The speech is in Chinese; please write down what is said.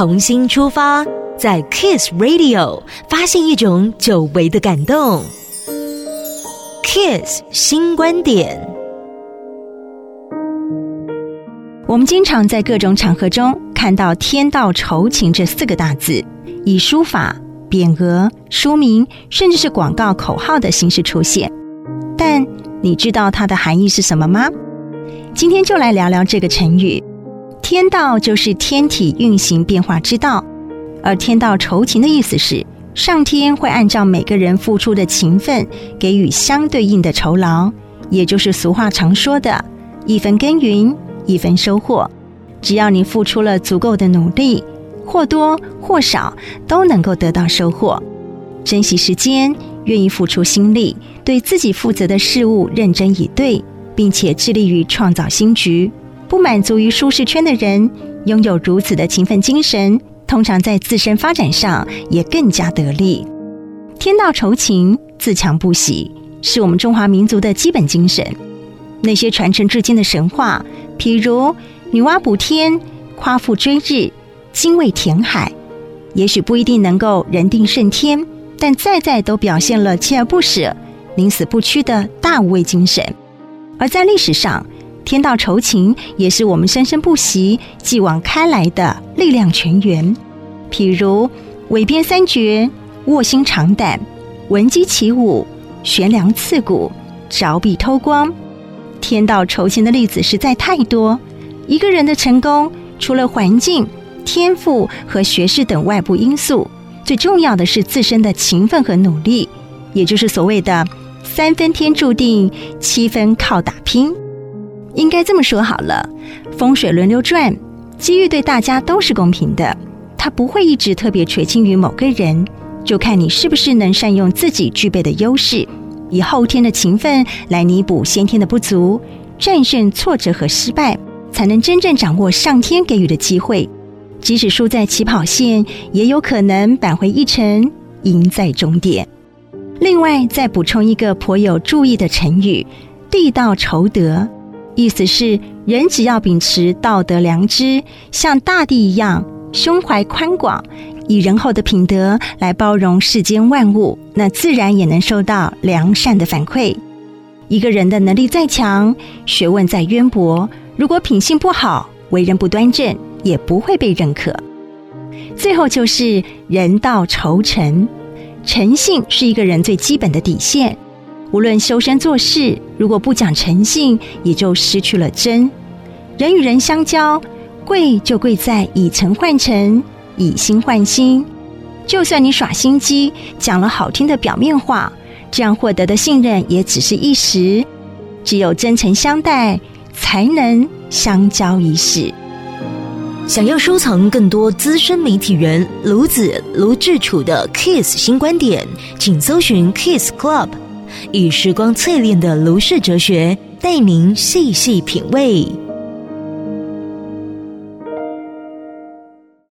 重新出发，在 Kiss Radio 发现一种久违的感动。Kiss 新观点。我们经常在各种场合中看到“天道酬勤”这四个大字，以书法、匾额、书名，甚至是广告口号的形式出现。但你知道它的含义是什么吗？今天就来聊聊这个成语。天道就是天体运行变化之道，而天道酬勤的意思是，上天会按照每个人付出的勤奋，给予相对应的酬劳，也就是俗话常说的“一分耕耘一分收获”。只要你付出了足够的努力，或多或少都能够得到收获。珍惜时间，愿意付出心力，对自己负责的事物认真以对，并且致力于创造新局。不满足于舒适圈的人，拥有如此的勤奋精神，通常在自身发展上也更加得力。天道酬勤，自强不息，是我们中华民族的基本精神。那些传承至今的神话，譬如女娲补天、夸父追日、精卫填海，也许不一定能够人定胜天，但再再都表现了锲而不舍、宁死不屈的大无畏精神。而在历史上，天道酬勤也是我们生生不息、继往开来的力量泉源。譬如尾边三绝、卧薪尝胆、闻鸡起舞、悬梁刺股、凿壁偷光，天道酬勤的例子实在太多。一个人的成功，除了环境、天赋和学识等外部因素，最重要的是自身的勤奋和努力，也就是所谓的三分天注定，七分靠打拼。应该这么说好了，风水轮流转，机遇对大家都是公平的，它不会一直特别垂青于某个人，就看你是不是能善用自己具备的优势，以后天的勤奋来弥补先天的不足，战胜挫折和失败，才能真正掌握上天给予的机会。即使输在起跑线，也有可能扳回一城，赢在终点。另外，再补充一个颇有注意的成语：地道酬德。意思是，人只要秉持道德良知，像大地一样胸怀宽广，以仁厚的品德来包容世间万物，那自然也能收到良善的反馈。一个人的能力再强，学问再渊博，如果品性不好，为人不端正，也不会被认可。最后就是人道酬诚，诚信是一个人最基本的底线。无论修身做事，如果不讲诚信，也就失去了真。人与人相交，贵就贵在以诚换诚，以心换心。就算你耍心机，讲了好听的表面话，这样获得的信任也只是一时。只有真诚相待，才能相交一世。想要收藏更多资深媒体人卢子卢志楚的 Kiss 新观点，请搜寻 Kiss Club。以时光淬炼的卢氏哲学，带您细细品味。